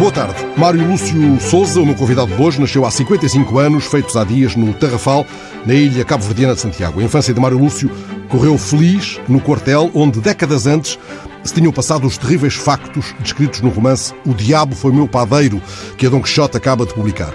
Boa tarde. Mário Lúcio Souza, o meu convidado de hoje, nasceu há 55 anos, feitos há dias no Tarrafal, na ilha cabo-verdiana de Santiago. A infância de Mário Lúcio correu feliz no quartel, onde décadas antes se tinham passado os terríveis factos descritos no romance O Diabo Foi Meu Padeiro, que a Dom Quixote acaba de publicar.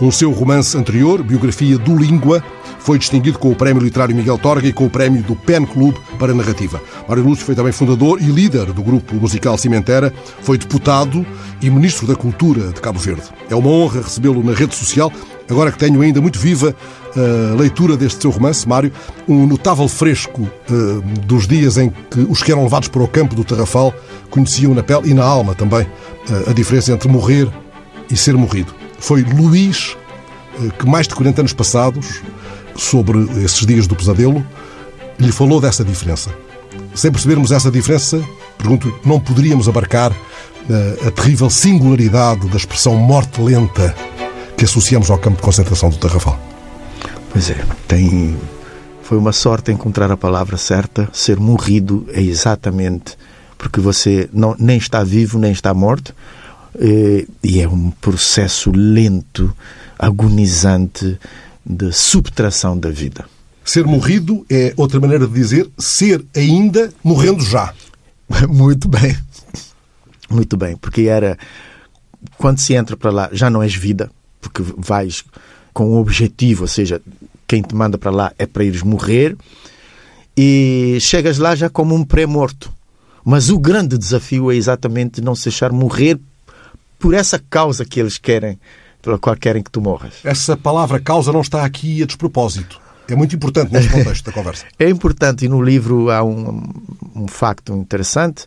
Um seu romance anterior, biografia do Língua, foi distinguido com o Prémio Literário Miguel Torga e com o Prémio do Pen Club para Narrativa. Mário Lúcio foi também fundador e líder do grupo musical Cimentera, foi deputado e Ministro da Cultura de Cabo Verde. É uma honra recebê-lo na rede social, agora que tenho ainda muito viva a leitura deste seu romance, Mário, um notável fresco uh, dos dias em que os que eram levados para o campo do Tarrafal conheciam na pele e na alma também uh, a diferença entre morrer e ser morrido. Foi Luís que, mais de 40 anos passados, sobre esses dias do pesadelo, lhe falou dessa diferença. Sem percebermos essa diferença, pergunto, não poderíamos abarcar a terrível singularidade da expressão morte lenta que associamos ao campo de concentração do Tarrafal? Pois é, tem. Foi uma sorte encontrar a palavra certa. Ser morrido é exatamente porque você não, nem está vivo nem está morto. E, e é um processo lento, agonizante de subtração da vida. Ser morrido é outra maneira de dizer ser ainda morrendo já. Muito bem. Muito bem, porque era quando se entra para lá já não és vida, porque vais com um objetivo, ou seja, quem te manda para lá é para ires morrer, e chegas lá já como um pré-morto. Mas o grande desafio é exatamente não se deixar morrer por essa causa que eles querem, pela qual querem que tu morras. Essa palavra causa não está aqui a despropósito. É muito importante neste contexto da conversa. É importante e no livro há um, um facto interessante,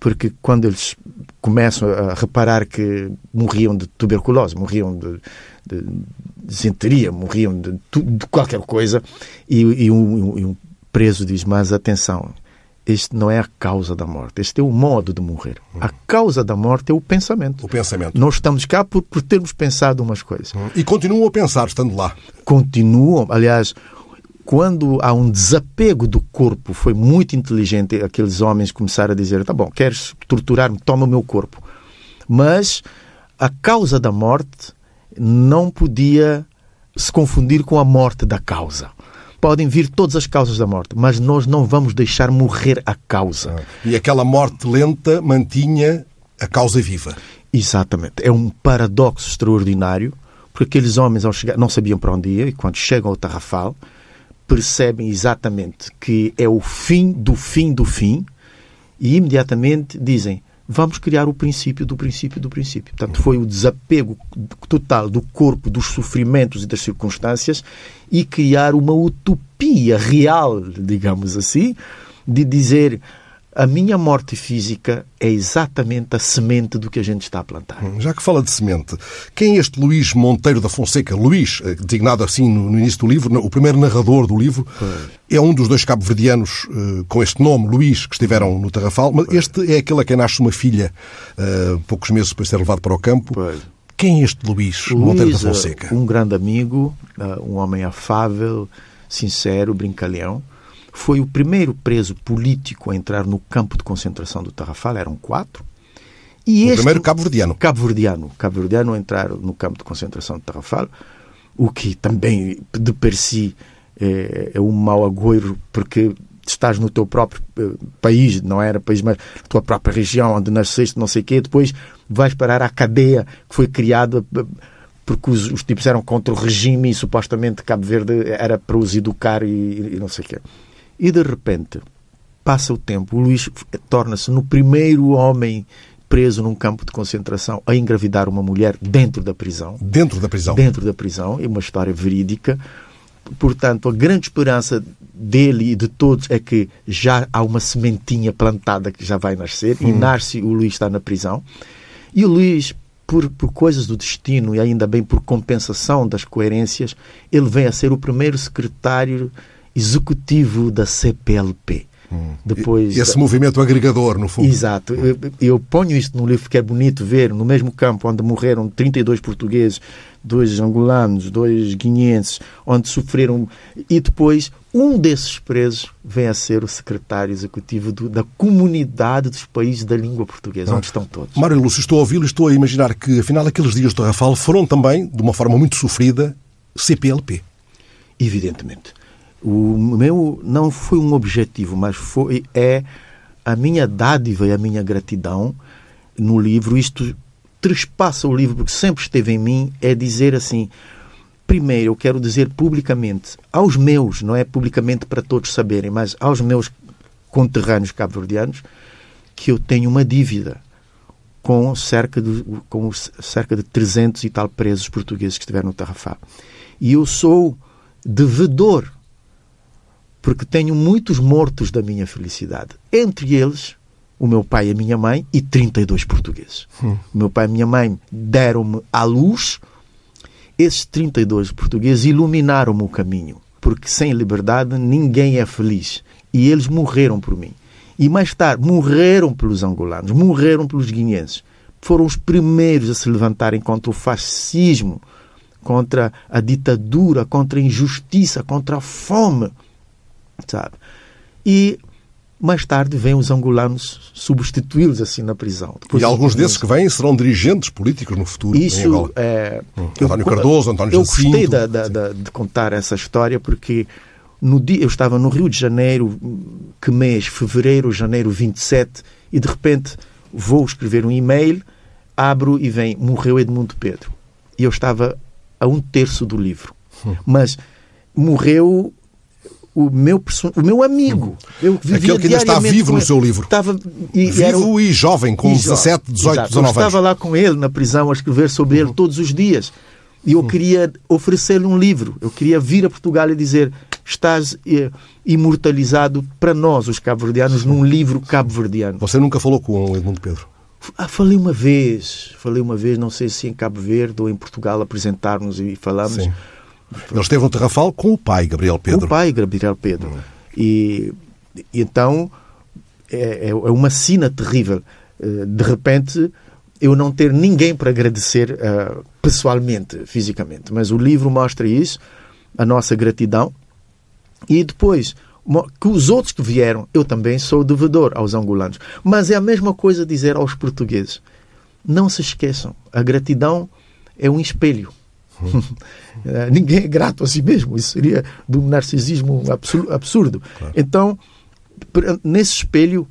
porque quando eles começam a reparar que morriam de tuberculose, morriam de, de desenteria, morriam de, de, qualquer coisa, e, e, um, e, um, preso diz: Mas atenção, este não é a causa da morte, este é o modo de morrer. Uhum. A causa da morte é o pensamento. O pensamento. Nós estamos cá por, por termos pensado umas coisas. Uhum. E continuam a pensar, estando lá. Continuam, aliás. Quando há um desapego do corpo, foi muito inteligente aqueles homens começaram a dizer: tá bom, queres torturar-me? Toma o meu corpo. Mas a causa da morte não podia se confundir com a morte da causa. Podem vir todas as causas da morte, mas nós não vamos deixar morrer a causa. Ah, e aquela morte lenta mantinha a causa viva. Exatamente. É um paradoxo extraordinário, porque aqueles homens ao chegar, não sabiam para onde ir, e quando chegam ao Tarrafal, percebem exatamente que é o fim do fim do fim, e imediatamente dizem: vamos criar o princípio do princípio do princípio. Portanto, foi o desapego total do corpo, dos sofrimentos e das circunstâncias e criar uma utopia real, digamos assim, de dizer a minha morte física é exatamente a semente do que a gente está a plantar. Hum, já que fala de semente, quem é este Luís Monteiro da Fonseca? Luís, eh, designado assim no início do livro, o primeiro narrador do livro, pois. é um dos dois cabo-verdianos eh, com este nome, Luís, que estiveram no Tarrafal, mas este é aquele a quem nasce uma filha uh, poucos meses depois de ser levado para o campo. Quem é este Luís, Luís Monteiro da Fonseca? Um grande amigo, um homem afável, sincero, brincalhão foi o primeiro preso político a entrar no campo de concentração do Tarrafal, eram quatro. E o este, primeiro cabo-verdiano. Cabo-verdiano. Cabo-verdiano a entrar no campo de concentração do Tarrafal, o que também, de per si, é, é um mau agouro, porque estás no teu próprio eh, país, não era país, mas na tua própria região, onde nasceste, não sei o quê, depois vais parar à cadeia que foi criada eh, porque os, os tipos eram contra o regime e supostamente Cabo Verde era para os educar e, e não sei o quê. E de repente, passa o tempo, o Luís torna-se no primeiro homem preso num campo de concentração a engravidar uma mulher dentro da prisão. Dentro da prisão? Dentro da prisão. É uma história verídica. Portanto, a grande esperança dele e de todos é que já há uma sementinha plantada que já vai nascer hum. e nasce o Luís está na prisão. E o Luís, por, por coisas do destino e ainda bem por compensação das coerências, ele vem a ser o primeiro secretário executivo da CPLP. Hum. Depois, Esse movimento agregador, no fundo. Exato. Eu, eu, ponho isto no livro porque é bonito ver, no mesmo campo onde morreram 32 portugueses, dois angolanos, dois guineenses, onde sofreram. E depois, um desses presos vem a ser o secretário executivo do, da comunidade dos países da língua portuguesa, onde estão todos. Mário Lúcio, estou a ouvi-lo e estou a imaginar que, afinal, aqueles dias do Rafal foram também, de uma forma muito sofrida, CPLP. Evidentemente. O meu não foi um objetivo, mas foi é a minha dádiva e a minha gratidão no livro. Isto trespassa o livro porque sempre esteve em mim é dizer assim: primeiro, eu quero dizer publicamente aos meus, não é publicamente para todos saberem, mas aos meus conterrâneos cabo-verdianos, que eu tenho uma dívida com cerca de, com cerca de 300 e tal presos portugueses que estiveram no Tarrafá. E eu sou devedor porque tenho muitos mortos da minha felicidade. Entre eles, o meu pai e a minha mãe e 32 portugueses. Hum. O meu pai e a minha mãe deram-me à luz. Esses 32 portugueses iluminaram-me o caminho, porque sem liberdade ninguém é feliz. E eles morreram por mim. E mais tarde morreram pelos angolanos, morreram pelos guineenses. Foram os primeiros a se levantarem contra o fascismo, contra a ditadura, contra a injustiça, contra a fome sabe? E mais tarde vêm os angolanos substituí-los assim na prisão. Depois, e alguns desses que vêm serão dirigentes políticos no futuro Isso é... Hum. António Cardoso, António Eu Jacinto. gostei da, da, da, de contar essa história porque no dia, eu estava no Rio de Janeiro, que mês? Fevereiro, janeiro 27, e de repente vou escrever um e-mail, abro e vem, morreu Edmundo Pedro. E eu estava a um terço do livro. Hum. Mas morreu o meu, o meu amigo. Eu Aquele que ainda está vivo no seu livro. Estava, e, vivo era, e jovem, com e 17, 18, exato, 19 anos. Eu estava lá com ele na prisão a escrever sobre ele todos os dias. E eu queria oferecer-lhe um livro. Eu queria vir a Portugal e dizer: estás eh, imortalizado para nós, os cabo-verdianos, num livro cabo-verdiano. Você nunca falou com o Edmundo Pedro? Ah, falei uma vez, falei uma vez, não sei se em Cabo Verde ou em Portugal, apresentarmos e falamos. Sim. Ele esteve no Terrafal com o pai, Gabriel Pedro. Com o pai, Gabriel Pedro. Hum. E, e, então é, é, é uma sina terrível. Eh, de repente, eu não ter ninguém para agradecer uh, pessoalmente, fisicamente. Mas o livro mostra isso, a nossa gratidão. E depois, que os outros que vieram, eu também sou devedor aos angolanos. Mas é a mesma coisa dizer aos portugueses. Não se esqueçam, a gratidão é um espelho. Eh, ninguém é grato a si mesmo. Isso seria de um narcisismo absurdo. Claro. Então, nesse espelho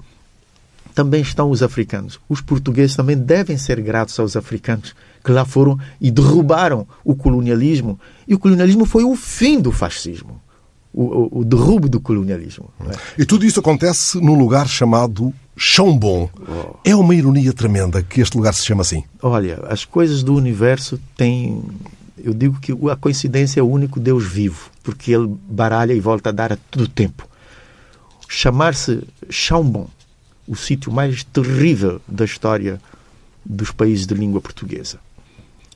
também estão os africanos. Os portugueses também devem ser gratos aos africanos que lá foram e derrubaram o colonialismo. E o colonialismo foi o fim do fascismo. O, o, o derrubo do colonialismo. É? E tudo isso acontece num lugar chamado Chão Bom. Oh. É uma ironia tremenda que este lugar se chama assim. Olha, as coisas do universo têm eu digo que a coincidência é o único Deus vivo, porque ele baralha e volta a dar a todo tempo. Chamar-se Chambon, o sítio mais terrível da história dos países de língua portuguesa,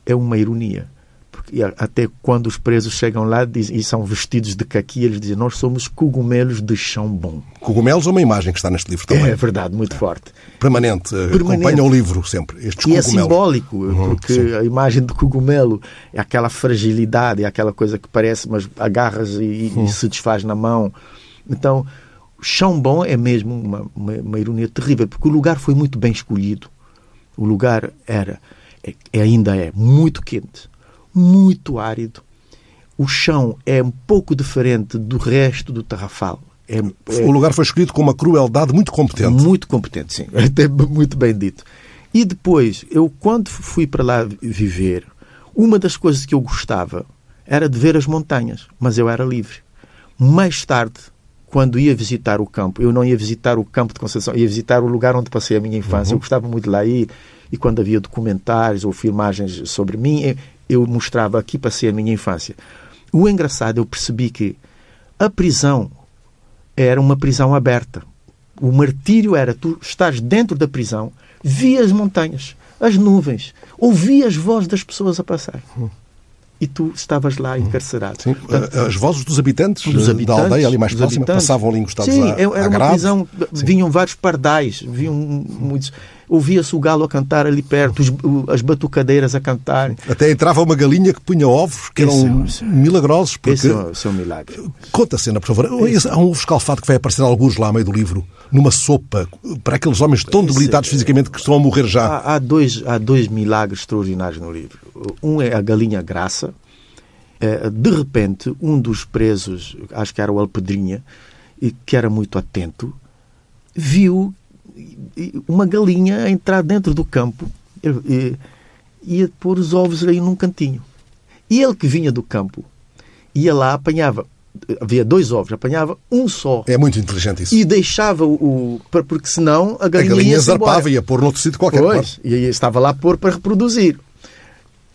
é uma ironia porque até quando os presos chegam lá e são vestidos de caqui, eles dizem: Nós somos cogumelos de chão bom. Cogumelos é uma imagem que está neste livro também. É verdade, muito forte. Permanente, eh, Permanente. acompanha o livro sempre. Estes e é cogumelos. é simbólico, uhum, porque sim. a imagem de cogumelo é aquela fragilidade, é aquela coisa que parece, mas agarras e, uhum. e se desfaz na mão. Então, chão bom é mesmo uma, uma, uma ironia terrível, porque o lugar foi muito bem escolhido. O lugar era, é, ainda é muito quente muito árido. O chão é um pouco diferente do resto do Tarrafal. É, é, o lugar foi escolhido com uma crueldade muito competente. Muito competente, sim. Até muito bem dito. E depois, eu quando fui para lá viver, uma das coisas que eu gostava era de ver as montanhas, mas eu era livre. Mais tarde, quando ia visitar o campo, eu não ia visitar o campo de Conceição, ia visitar o lugar onde passei a minha infância. Uhum. Eu gostava muito de lá ir, e quando havia documentários ou filmagens sobre mim, eu mostrava aqui passei a minha infância. O engraçado, eu percebi que a prisão era uma prisão aberta. O martírio era tu estás dentro da prisão, via as montanhas, as nuvens, ouvia as vozes das pessoas a passar. E tu estavas lá encarcerado. Sim. Portanto, As vozes dos habitantes, dos da habitantes, aldeia ali mais próxima habitantes. passavam ali encostados Sim, à, era à uma grade. prisão. Vinham vários pardais, vinham muitos. Ouvia-se o galo a cantar ali perto, os- as batucadeiras a cantarem. Até entrava uma galinha que punha ovos, que Esse eram é- é- milagrosos. Porque... Esse é, esse é um milagre. Conta a cena, por favor. Esse- Há um ovo escalfado que vai aparecer alguns lá a meio do livro, numa sopa, para aqueles homens tão debilitados fisicamente que estão a morrer já. Há, há dois, há dois milagres extraordinários no livro. Um é a galinha graça. Eh, De repente, um dos presos, acho que era o Alpedrinha, que era muito atento, viu uma galinha entrar dentro do campo e ia pôr os ovos ali num cantinho. E ele que vinha do campo ia lá, apanhava, havia dois ovos, apanhava um só É muito inteligente isso. e deixava o. porque senão a a galinha, galinha ia-se embora. zarpava e ia pôr noutro sítio qualquer. Pois, e aí estava lá a pôr para reproduzir.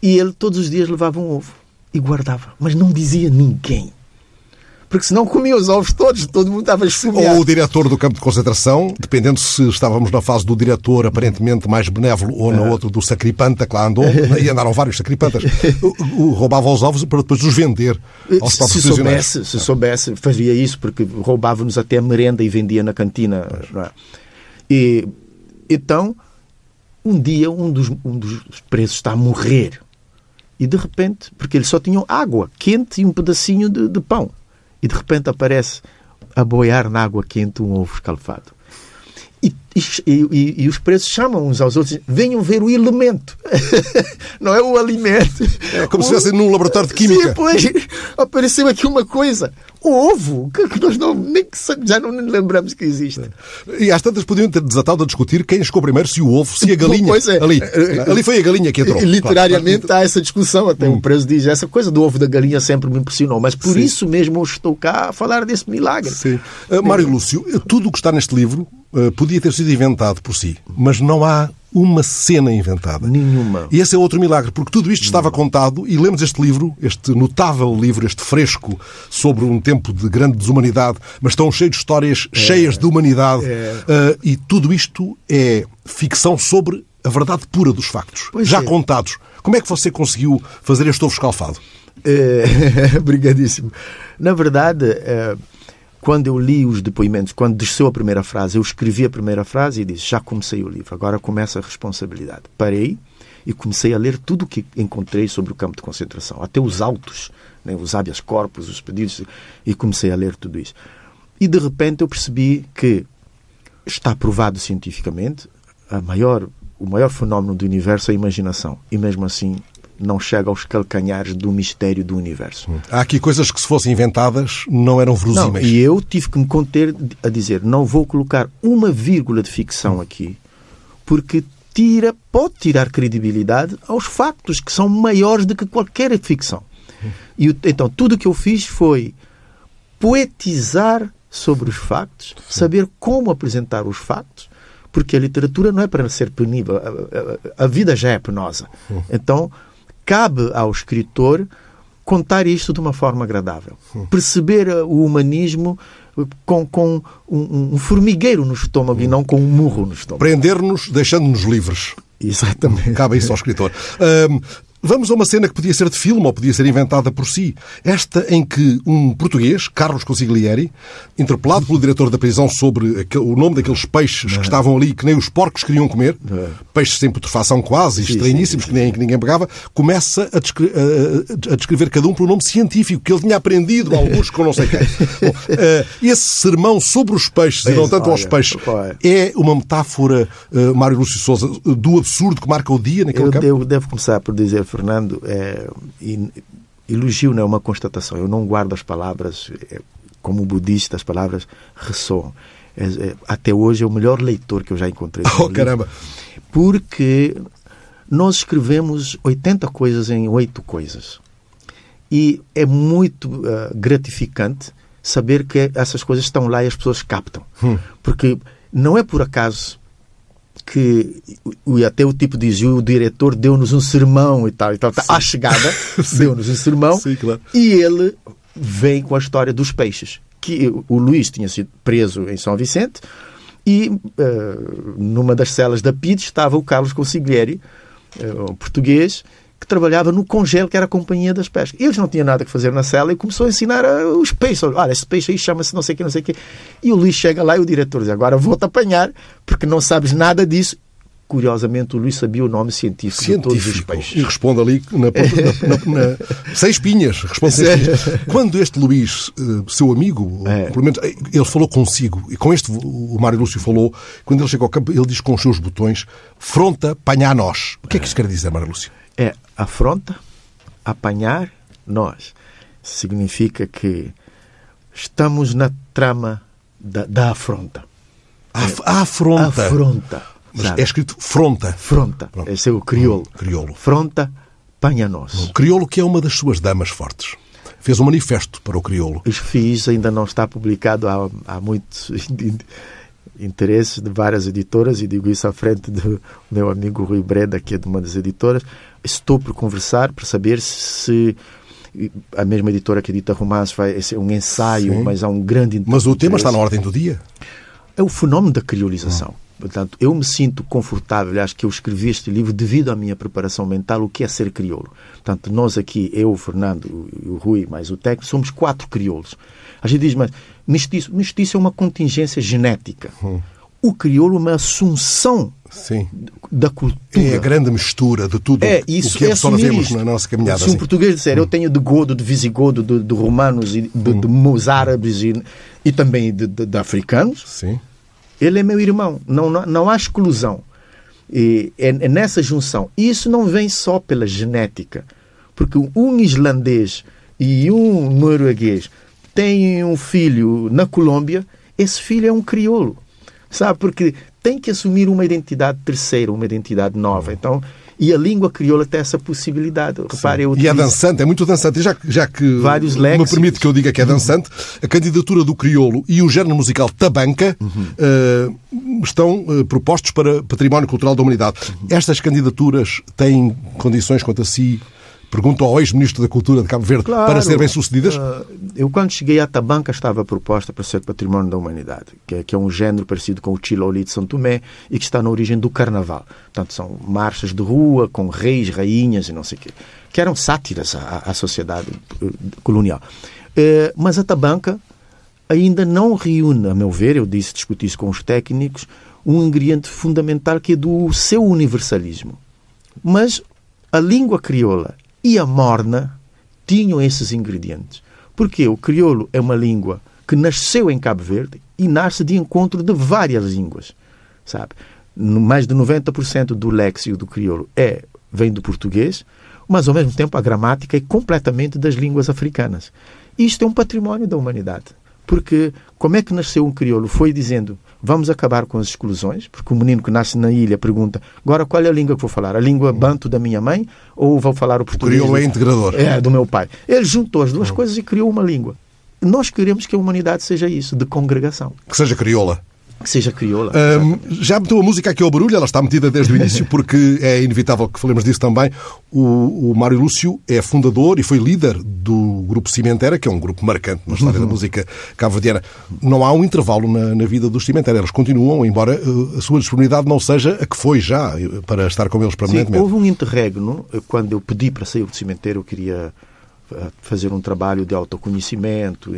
E ele todos os dias levava um ovo e guardava, mas não dizia a ninguém. Porque senão comia os ovos todos, todo mundo estava Ou esfomeado. o diretor do campo de concentração, dependendo se estávamos na fase do diretor aparentemente mais benévolo ou na outra do sacripanta, que lá andou, e andaram vários sacripantas, roubava os ovos para depois os vender aos Se próprios soubesse, se soubesse, fazia isso, porque roubava-nos até a merenda e vendia na cantina. é? E, então, um dia, um dos, um dos presos está a morrer. E de repente, porque eles só tinham água quente e um pedacinho de, de pão. E de repente aparece a boiar na água quente um ovo escalfado. E, e, e- e os presos chamam uns aos outros venham ver o elemento. Não é o alimento. É como se O- estivessem num laboratório de química. Sim, pois, apareceu aqui uma coisa. O ovo, que nós não, nem que já não lembramos que existe. E às tantas podiam ter desatado a discutir quem chegou primeiro, se o ovo, se a galinha. Pois é. Ali, ali foi a galinha que entrou. Literariamente há essa discussão. Até o preso diz essa coisa do ovo da galinha sempre me impressionou. Mas por Sim. isso mesmo eu estou cá a falar desse milagre. Sim. Uh, Mário Lúcio, tudo o que está neste livro uh, podia ter sido inventado por si, mas não há uma cena inventada. Nenhuma. E esse é outro milagre, porque tudo isto estava contado e lemos este livro, este notável livro, este fresco, sobre um tempo de grande desumanidade, mas tão cheio de histórias cheias de humanidade. Uh, e tudo isto é ficção sobre a verdade pura dos factos, Pois já é. contados. Como é que você conseguiu fazer este ovo escalfado? É, Obrigadíssimo. Na verdade, é, quando eu li os depoimentos, quando desceu a primeira frase, eu escrevi a primeira frase e disse: Já comecei o livro, agora começa a responsabilidade. Parei e comecei a ler tudo o que encontrei sobre o campo de concentração, até os autos, né, os habeas corpus, os pedidos, e comecei a ler tudo isso. E de repente eu percebi que está provado cientificamente maior, o maior fenómeno do universo é a imaginação. E mesmo assim não chega aos calcanhares do mistério do universo. Há aqui coisas que, se fossem inventadas, não eram Não, verosímeis. e eu tive que me conter a dizer, não vou colocar uma vírgula de ficção aqui, porque tira, pode tirar credibilidade aos factos que são maiores do que qualquer ficção. E o- então tudo o que eu fiz foi poetizar sobre os factos, saber como apresentar os factos, porque a literatura não é para ser punível, a, a- a vida já é penosa. Então cabe ao escritor contar isto de uma forma agradável, perceber uh, o humanismo uh, com, com um, um formigueiro no estômago e não com um murro no estômago. Prender-nos, deixando-nos livres. Exatamente. Cabe isso ao escritor. Vamos a uma cena que podia ser de filme ou podia ser inventada por si. Esta em que um português, Carlos Consiglieri, interpelado pelo diretor da prisão sobre o nome daqueles peixes que estavam ali que nem os porcos queriam comer, peixes sem putrefação quase, Sim, estranhíssimos, que, nem, que ninguém pegava, começa a, descre- a- a descrever cada um pelo nome científico que ele tinha aprendido, alguns com não sei quem. Bom, ah, esse sermão sobre os peixes e não tanto aos peixes é uma metáfora, ah, Mário Lúcio Souza, do absurdo que marca o dia naquele Eu campo? devo, devo começar por dizer, Fernando, é, elogio não é uma constatação. Eu não guardo as palavras, é, como budista, as palavras ressoam. É- é- até hoje é o melhor leitor que eu já encontrei. Oh, livro. caramba! Porque nós escrevemos 80 coisas em 8 coisas. E é muito ah, gratificante saber que essas coisas estão lá e as pessoas captam. Porque não é por acaso que o- até o tipo diz o diretor deu-nos um sermão e tal, e tal, à chegada deu-nos um sermão Sim, claro. e ele vem com a história dos peixes que o Luís tinha sido preso em São Vicente e eh, numa das celas da PID estava o Carlos Consiglieri, um português, que trabalhava no Congelo, que era a Companhia das Pescas. Eles não tinham nada que fazer na cela e começou a ensinar os peixes. Olha, esse peixe aí chama-se não sei o que, não sei o que. E o Luís chega lá e o diretor diz, agora vou-te apanhar, porque não sabes nada disso. Curiosamente, o Luís sabia o nome científico, científico. de todos os peixes. E responde ali na, na, na, seis pinhas. Responde seis pinhas. Quando este Luís, eh, seu amigo, é. pelo menos, eh, ele falou consigo, e com este o Mário Lúcio falou, quando ele chega ao campo, ele diz com os seus botões, fronta, panha a nós. O que é que isso quer dizer, Mário Lúcio? É, afronta, apanhar nós. Significa que estamos na trama da, da afronta. A, afronta. Afronta. Mas é escrito fronta. Fronta. Pronto. Esse é o crioulo. Crioulo. Fronta, panha nós. O crioulo que é uma das suas damas fortes. Fez um manifesto para o crioulo. Fiz, ainda não está publicado há, há muitos interesses de várias editoras e digo isso à frente do meu amigo Rui Breda, que é de uma das editoras. Estou por conversar para saber se a mesma editora que edita romance vai ser um ensaio, Sim. mas há um grande Mas o tema está na ordem do dia. É o fenómeno da criolização. Ah. Portanto, eu me sinto confortável, acho que eu escrevi este livro devido à minha preparação mental, o que é ser crioulo. Portanto, nós aqui, eu, o Fernando, o Rui, mais o técnico, somos quatro crioulos. A gente diz, mas mestiço, mestiço é uma contingência genética. Hum. O crioulo é uma assunção Sim. da cultura. É a grande mistura de tudo é, isso, o que é absorvemos na nossa caminhada. Se um português disser, hum. eu tenho de godo, de visigodo, de, de romanos, e de, hum. de árabes e, e também de, de, de africanos... Sim ele é meu irmão. Não, não, não há exclusão. E é, é nessa junção. E isso não vem só pela genética. Porque um islandês e um norueguês têm um filho na Colômbia, esse filho é um crioulo. Sabe? Porque tem que assumir uma identidade terceira, uma identidade nova. Então, e a língua crioula tem essa possibilidade. Repare, eu E é dançante, é muito dançante. E já, já que Vários me permite que eu diga que é dançante, a candidatura do crioulo e o género musical tabanca uhum. uh, estão uh, propostos para Património Cultural da Humanidade. Uhum. Estas candidaturas têm condições quanto a si Pergunto ao ex-ministro da Cultura de Cabo Verde claro, para ser bem-sucedidas? Uh, eu, quando cheguei à Tabanca, estava proposta para ser património da humanidade, que é, que é um género parecido com o Chiloli de São Tomé e que está na origem do carnaval. Portanto, são marchas de rua com reis, rainhas e não sei o quê, que eram sátiras à, à sociedade eh, colonial. Uh, mas a Tabanca ainda não reúne, a meu ver, eu disse, discuti isso com os técnicos, um ingrediente fundamental que é do seu universalismo. Mas a língua crioula e a morna tinham esses ingredientes. Porque o crioulo é uma língua que nasceu em Cabo Verde e nasce de encontro de várias línguas, sabe? Mais de 90% do léxico do crioulo é vem do português, mas ao mesmo tempo a gramática é completamente das línguas africanas. Isto é um património da humanidade. Porque como é que nasceu um crioulo? Foi dizendo vamos acabar com as exclusões, porque o menino que nasce na ilha pergunta agora qual é a língua que vou falar? A língua banto da minha mãe ou vou falar o português? O crioulo é integrador. É, do meu pai. Ele juntou as duas coisas e criou uma língua. Nós queremos que a humanidade seja isso, de congregação. Que seja crioula que seja crioula. Um, já meteu a música aqui ao barulho, ela está metida desde o início, porque é inevitável que falemos disso também. O, o Mário Lúcio é fundador e foi líder do grupo Cimentera, que é um grupo marcante na história uhum. da música cabo-verdiana. Não há um intervalo na, na, vida dos Cimentera, eles continuam, embora uh, a sua disponibilidade não seja a que foi já, uh, para estar com eles permanentemente. Sim, houve um interregno, uh, quando eu pedi para sair do Cimentera, eu queria fazer um trabalho de autoconhecimento,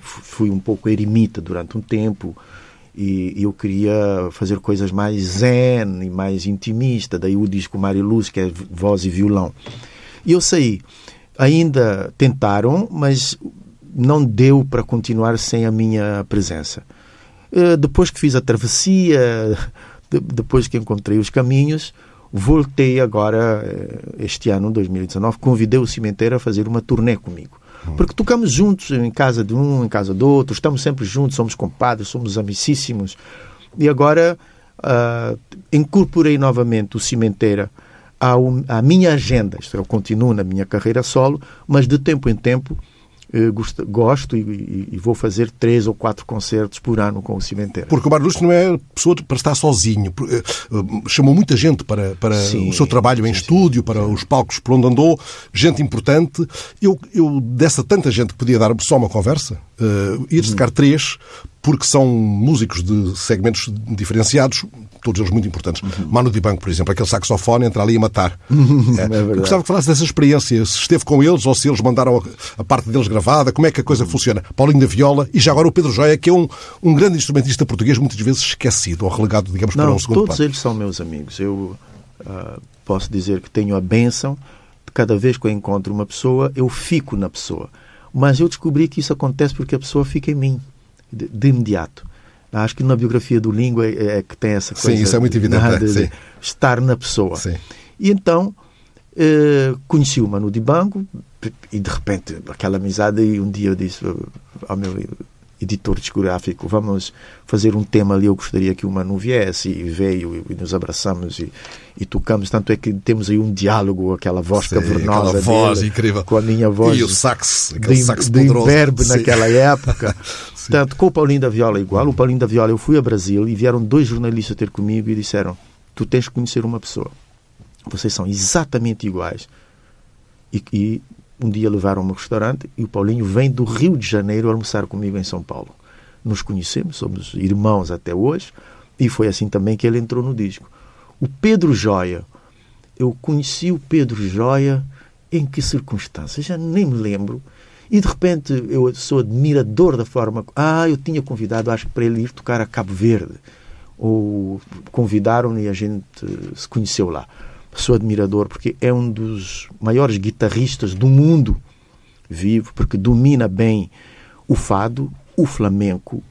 fui um pouco eremita durante um tempo, e, eu queria fazer coisas mais zen e mais intimista. Daí o disco Mariluz, que é voz e violão. E eu saí. Ainda tentaram, mas não deu para continuar sem a minha presença. Eh, depois que fiz a travessia, depois que encontrei os caminhos, voltei agora, eh, este ano, 2019, convidei o Cimenteiro a fazer uma turnê comigo. Porque tocamos juntos em casa de um, em casa do outro, estamos sempre juntos, somos compadres, somos amicíssimos. E agora uh, incorporei novamente o Cimenteira à, à minha agenda. Isto, eu continuo na minha carreira solo, mas de tempo em tempo gosto, gosto e, e, vou fazer três ou quatro concertos por ano com o Cimenteiro. Porque o Lúcio não é pessoa para estar sozinho. Eh, eh, chamou muita gente para, para sim, o seu trabalho em sim, estúdio, para sim. os palcos por onde andou, gente importante. Eu, eu dessa tanta gente que podia dar só uma conversa, uh, destacar hum. três, porque são músicos de segmentos diferenciados, todos eles muito importantes. Uhum. Mano Dibango, por exemplo, aquele saxofone entra ali a matar. é, é gostava que falasse dessa experiência, se esteve com eles ou se eles mandaram a, parte deles gravada, como é que a coisa uhum. funciona. Paulinho da Viola e já agora o Pedro Joia, que é um, um grande instrumentista português, muitas vezes esquecido ou relegado, digamos, Não, para um segundo todos eles são meus amigos. Eu uh, posso dizer que tenho a bênção de cada vez que eu encontro uma pessoa, eu fico na pessoa. Mas eu descobri que isso acontece porque a pessoa fica em mim, de, de imediato. Acho que na biografia do Língua é, é que tem essa coisa. Sim, isso é muito evidente. De, de, estar na pessoa. Sim. E então eh, conheci o Manu Dibango e de repente aquela amizade e um dia eu disse ao meu editor discográfico vamos fazer um tema ali eu gostaria que o Manu viesse e veio e, nos abraçamos e, e, tocamos. Tanto é que temos aí um diálogo aquela voz Sim, cavernosa aquela voz dele, incrível. com a minha voz e o sax aquele de, sax de imberbe Sim. naquela época. Tanto com o Paulinho da Viola igual. O Paulinho da Viola eu fui a Brasil e vieram dois jornalistas ter comigo e disseram tu tens que conhecer uma pessoa. Vocês são exatamente iguais. E, e um dia levaram-me ao restaurante e o Paulinho vem do Rio de Janeiro almoçar comigo em São Paulo. Nos conhecemos, somos irmãos até hoje, e foi assim também que ele entrou no disco. O Pedro Joia, eu conheci o Pedro Joia em que circunstâncias? Já nem me lembro. E de repente eu sou admirador da forma. Ah, eu tinha convidado, acho que para ele ir tocar a Cabo Verde. Ou convidaram-me e a gente se conheceu lá sou admirador porque é um dos maiores guitarristas do mundo vivo, porque domina bem o fado, o flamenco,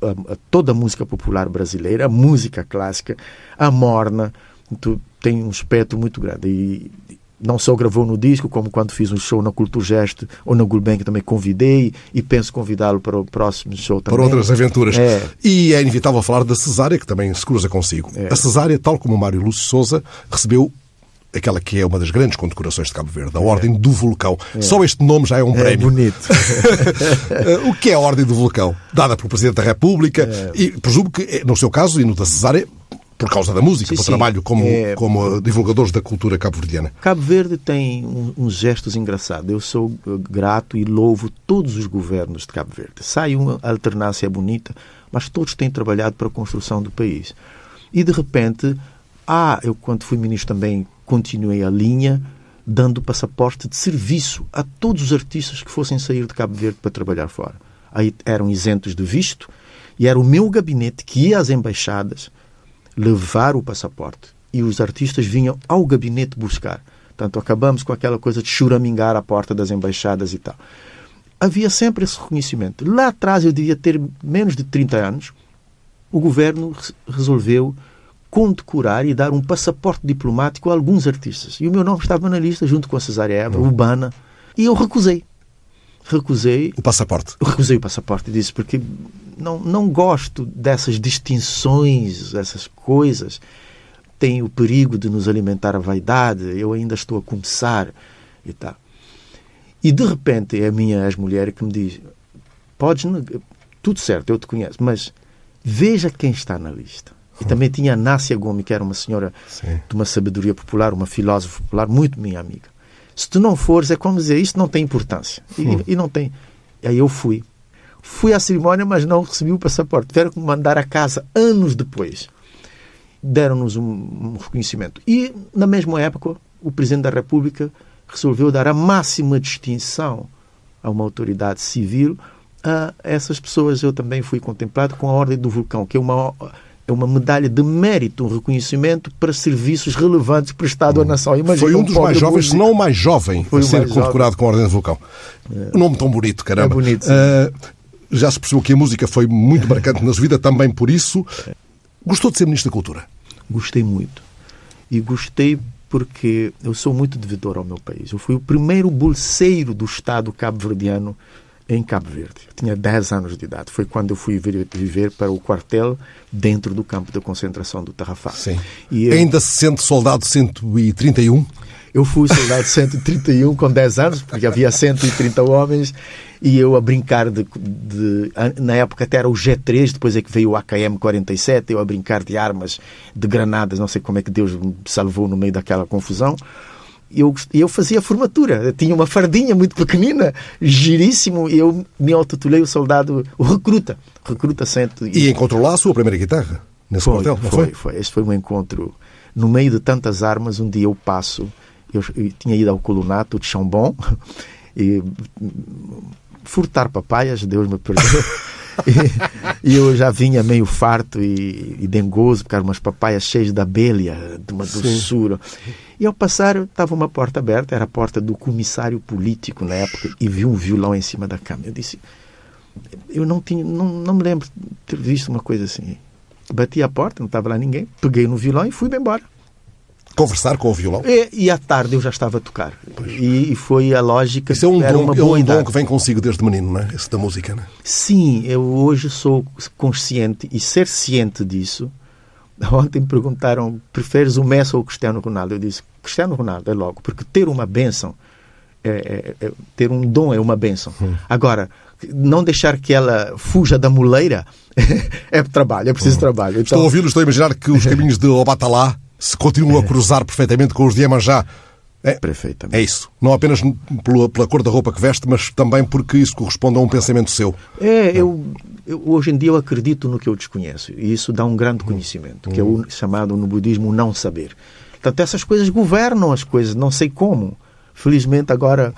a, a, toda a música popular brasileira, a música clássica, a morna. Tu, tem um espectro muito grande. E não só gravou no disco, como quando fiz um show na Culturgest ou na Gulbenkian também convidei e penso convidá-lo para o próximo show também. Para outras aventuras. É. E é inevitável falar da Cesária, que também se cruza consigo. É. A Cesária, tal como o Mário Lúcio Souza, recebeu aquela que é uma das grandes condecorações de Cabo Verde, a Ordem do Vulcão. É. Só este nome já é um é prémio. bonito. o que é a Ordem do Vulcão? Dada pelo Presidente da República é. e presumo que, eh, no seu caso e no da Cesária, por causa da música, sim, pelo sim. trabalho como, é... como divulgadores da cultura cabo-verdiana. Cabo Verde tem uns gestos engraçados. Eu sou eh, grato e louvo todos os governos de Cabo Verde. Sai uma alternância bonita, mas todos têm trabalhado para a construção do país. E, de repente, ah, eu quando fui ministro também continuei a linha dando passaporte de serviço a todos os artistas que fossem sair de Cabo Verde para trabalhar fora. Aí eram isentos de visto e era o meu gabinete que ia às embaixadas levar o passaporte e os artistas vinham ao gabinete buscar. Portanto, acabamos com aquela coisa de churamingar à porta das embaixadas e tal. Havia sempre esse reconhecimento. Lá atrás, eu devia ter menos de 30 anos, o governo resolveu condecorar e dar um passaporte diplomático a alguns artistas. E o meu nome estava na lista, junto com a Cesária Eva, uhum. Urbana, e eu recusei. Recusei. O passaporte? Recusei o passaporte, disse, porque não, não gosto dessas distinções, essas coisas. Tem o perigo de nos alimentar a vaidade, eu ainda estou a começar e tal. E de repente é a minha ex-mulher que me diz: Podes, tudo certo, eu te conheço, mas veja quem está na lista. E também tinha a Nácia Gomes, que era uma senhora Sim. de uma sabedoria popular, uma filósofa popular, muito minha amiga. Se tu não fores, é como dizer, isto não tem importância. E, hum. e não tem. E aí eu fui. Fui à cerimónia, mas não recebi o passaporte. Tiveram que me mandar a casa anos depois. Deram-nos um, um reconhecimento. E, na mesma época, o Presidente da República resolveu dar a máxima distinção a uma autoridade civil a essas pessoas. Eu também fui contemplado com a Ordem do Vulcão, que é uma é uma medalha de mérito, um reconhecimento para serviços relevantes prestados à nação. Imagina Foi um dos mais jovens, se não o mais jovem, Foi a ser condecorado com a Ordem do Vulcão. É. Um nome tão bonito, caramba. É bonito. Uh, já se percebeu que a música foi muito marcante na sua vida, também por isso. Gostou de ser Ministro da Cultura? Gostei muito. E gostei porque eu sou muito devedor ao meu país. Eu fui o primeiro bolseiro do Estado cabo-verdiano em Cabo Verde. Eu tinha 10 anos de idade. Foi quando eu fui viver para o quartel dentro do campo de concentração do Tarrafá. Sim. E eu... Ainda se sente soldado 131? Eu fui soldado 131 com 10 anos, porque havia 130 homens, e eu a brincar de, de, Na época até era o G3, depois é que veio o AKM-47, eu a brincar de armas, de granadas, não sei como é que Deus me salvou no meio daquela confusão eu, eu fazia formatura. Eu tinha uma fardinha muito pequenina, giríssimo, e eu me autotulei o soldado, o recruta. Recruta cento. E encontrou lá a sua primeira guitarra? nesse foi, quartel, não foi? Foi, foi. Este foi um encontro. No meio de tantas armas, um dia eu passo, eu, eu tinha ido ao colonato de Chambon e furtar papaias, Deus me perdoe. e, eu já vinha meio farto e, e dengoso, porque eram umas papaias cheias de abelha, de uma doçura. Sim. E ao passar, estava uma porta aberta, era a porta do comissário político na época, e vi um violão em cima da cama. Eu disse, eu não tinha, não, não me lembro de ter visto uma coisa assim. Bati a porta, não estava lá ninguém, peguei no violão e fui embora. Conversar com o violão? E, e à tarde eu já estava a tocar. E, e, foi a lógica. Isso é um, dom, uma boa é um dom que vem consigo desde menino, não é? Esse da música, não é? Sim, eu hoje sou consciente e ser ciente disso. Ontem me perguntaram: preferes o Messi ou o Cristiano Ronaldo? Eu disse: Cristiano Ronaldo, é logo, porque ter uma bênção, é, é, é, ter um dom é uma bênção. Hum. Agora, não deixar que ela fuja da muleira é trabalho, é preciso hum. trabalho. Então... Estou a ouvi-lo, estou a imaginar que os caminhos de Obatalá se continuam a cruzar perfeitamente com os de Iemanjá. É, Perfeitamente. É isso. Não apenas pela, pela, cor da roupa que veste, mas também porque isso corresponde a um pensamento seu. É, eu, eu, hoje em dia eu acredito no que eu desconheço e isso dá um grande conhecimento, que é o chamado no budismo o não saber. Portanto, essas coisas governam as coisas, não sei como. Felizmente agora.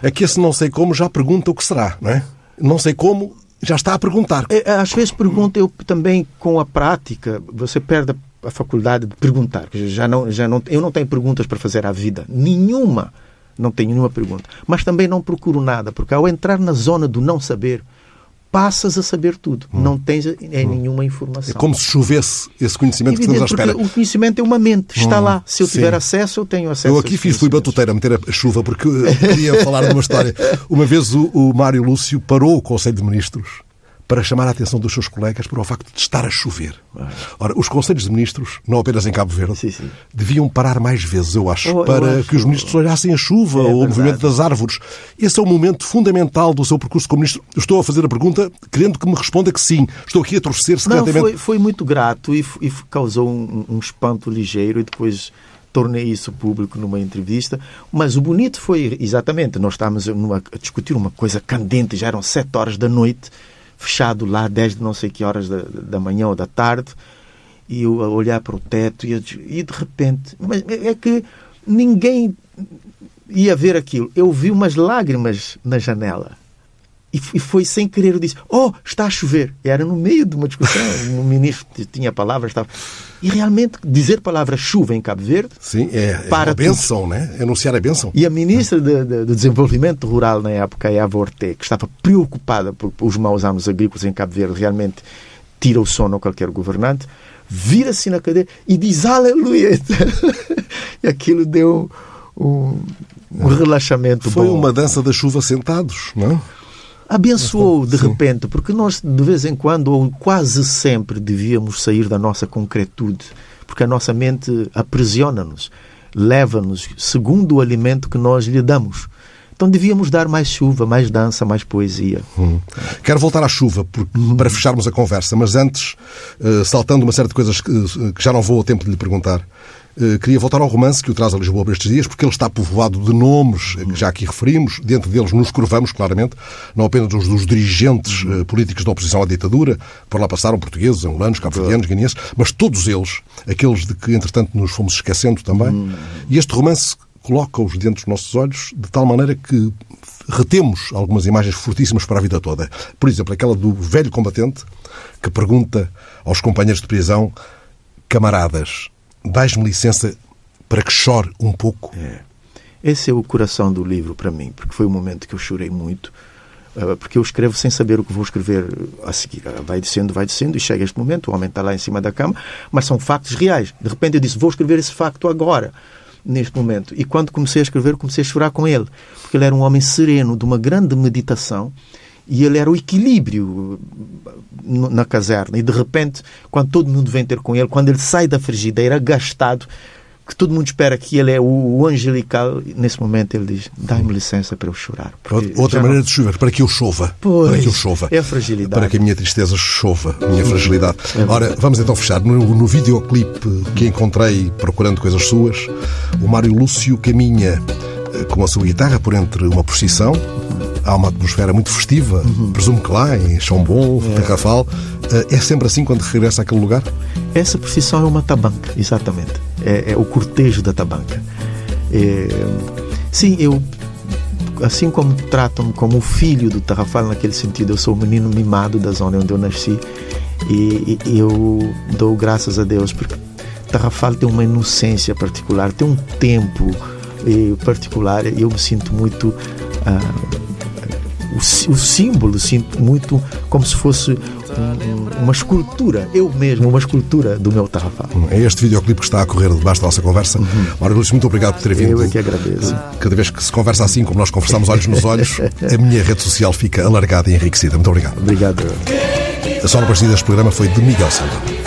É que esse não sei como já pergunta o que será, não é? Não sei como já está a perguntar. É, às vezes pergunta eu também com a prática, você perde a faculdade de perguntar. Já não, já não, eu não tenho perguntas para fazer à vida. Nenhuma. Não tenho nenhuma pergunta. Mas também não procuro nada, porque ao entrar na zona do não saber, passas a saber tudo. Hum. Não tens é, hum. nenhuma informação. É como se chovesse esse conhecimento Evidente, que estamos à espera. O conhecimento é uma mente, está hum. lá. Se eu tiver Sim. acesso, eu tenho acesso. Eu aqui fiz, fui batuteira a meter a chuva porque queria falar de uma história. Uma vez o, o Mário Lúcio parou o Conselho de Ministros para chamar a atenção dos seus colegas para o facto de estar a chover. Ora, os Conselhos de Ministros, não apenas em Cabo Verde, sim, sim. deviam parar mais vezes, eu acho, oh, para eu acho... que os ministros olhassem a chuva é, ou o movimento das árvores. Esse é o momento fundamental do seu percurso como ministro. Estou a fazer a pergunta querendo que me responda que sim. Estou aqui a torcer secretamente. Não, foi, foi muito grato e, e causou um, um espanto ligeiro e depois tornei isso público numa entrevista, mas o bonito foi exatamente, nós estávamos numa, a discutir uma coisa candente, já eram sete horas da noite, fechado lá desde não sei que horas da, da manhã ou da tarde, e eu a olhar para o teto e, eu, e de repente. Mas é que ninguém ia ver aquilo. Eu vi umas lágrimas na janela. E foi sem querer, eu disse: Oh, está a chover. Era no meio de uma discussão, o ministro tinha palavras, estava. E realmente, dizer a palavra chuva em Cabo Verde. Sim, é, é para uma benção, né? Anunciar a benção. E a ministra de, de, de, Desenvolvimento Rural na época, Eva Orte, que estava preocupada por, por os maus anos agrícolas em Cabo Verde, realmente tira o sono a qualquer governante, vira-se na cadeira e diz aleluia. e aquilo deu um, um relaxamento Foi bom. uma dança da chuva sentados, não? Abençoou de repente, porque nós de vez em quando, ou quase sempre, devíamos sair da nossa concretude, porque a nossa mente aprisiona-nos, leva-nos segundo o alimento que nós lhe damos. Então devíamos dar mais chuva, mais dança, mais poesia. Hum. Quero voltar à chuva porque, hum. para fecharmos a conversa, mas antes, uh, saltando uma série de coisas que, que já não vou ao tempo de lhe perguntar. Eh, queria voltar ao romance que o traz a Lisboa para estes dias, porque ele está povoado de nomes que já aqui referimos. Dentro deles nos curvamos, claramente, não apenas os dos dirigentes uh, políticos da oposição à ditadura, por lá passaram portugueses, angolanos, cabo-verdianos, guineenses, mas todos eles, aqueles de que, entretanto, nos fomos esquecendo também. E este romance coloca-os diante dos nossos olhos de tal maneira que retemos algumas imagens fortíssimas para a vida toda. Por exemplo, aquela do velho combatente que pergunta aos companheiros de prisão, camaradas, dás-me licença para que chore um pouco? É. Esse é o coração do livro para mim, porque foi um momento que eu chorei muito, ah, porque eu escrevo sem saber o que vou escrever a seguir. Ah, vai descendo, vai descendo, e chega este momento, o homem está lá em cima da cama, mas são factos reais. De repente eu disse, vou escrever esse facto agora, neste momento. E quando comecei a escrever, comecei a chorar com ele, porque ele era um homem sereno, de uma grande meditação, e ele era o equilíbrio na caserna. E de repente, quando todo mundo vem ter com ele, quando ele sai da frigideira, gastado, que todo mundo espera que ele é o angelical, nesse momento ele diz: dá-me licença para eu chorar. Outra maneira não... de chover, para que eu chova. Pois, para que eu chova. É a fragilidade. Para que a minha tristeza chova, a minha fragilidade. É Ora, vamos então fechar. No, no videoclipe que encontrei procurando coisas suas, o Mário Lúcio caminha eh, com a sua guitarra por entre uma procissão há uma atmosfera muito festiva, uhum. presumo que lá, em Chambon, é. Terrafal. É sempre assim quando regressa àquele lugar? Essa profissão é uma tabanca, exatamente. É, é o cortejo da tabanca. É, sim, eu assim como tratam-me como o filho do Tarrafal naquele sentido, eu sou o menino mimado da zona onde eu nasci e, e eu dou graças a Deus porque Tarrafal tem uma inocência particular, tem um tempo eh, particular e eu me sinto muito uh, o, o, símbolo, sinto muito como se fosse um, uma escultura, eu mesmo, uma escultura do meu Tarrafal. É este videoclipe que está a correr debaixo da nossa conversa. Uhum. Mário muito obrigado por ter vindo. Eu é que agradeço. Cada vez que se conversa assim, como nós conversamos olhos nos olhos, a minha rede social fica alargada e enriquecida. Muito obrigado. Obrigado. A sonoplastia deste programa foi de Miguel Silva.